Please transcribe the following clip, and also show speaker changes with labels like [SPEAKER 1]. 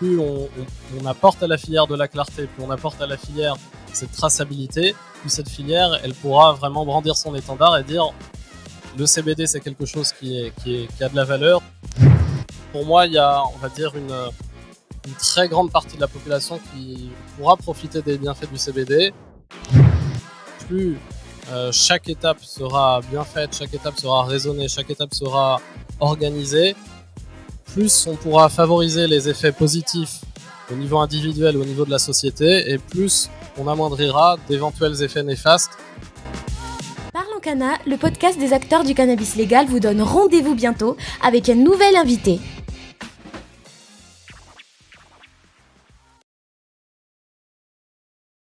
[SPEAKER 1] plus on, apporte à la filière de la clarté, plus on apporte à la filière cette traçabilité, plus cette filière, elle pourra vraiment brandir son étendard et dire le CBD c'est quelque chose qui, est, qui, a de la valeur. Pour moi, il y a, on va dire, une, une très grande partie de la population qui pourra profiter des bienfaits du CBD. Plus euh, chaque étape sera bien faite, chaque étape sera raisonnée, chaque étape sera organisée, plus on pourra favoriser les effets positifs au niveau individuel, au niveau de la société, et plus on amoindrira d'éventuels effets néfastes.
[SPEAKER 2] Parlons Cana, le podcast des acteurs du cannabis légal vous donne rendez-vous bientôt avec un nouvel invité.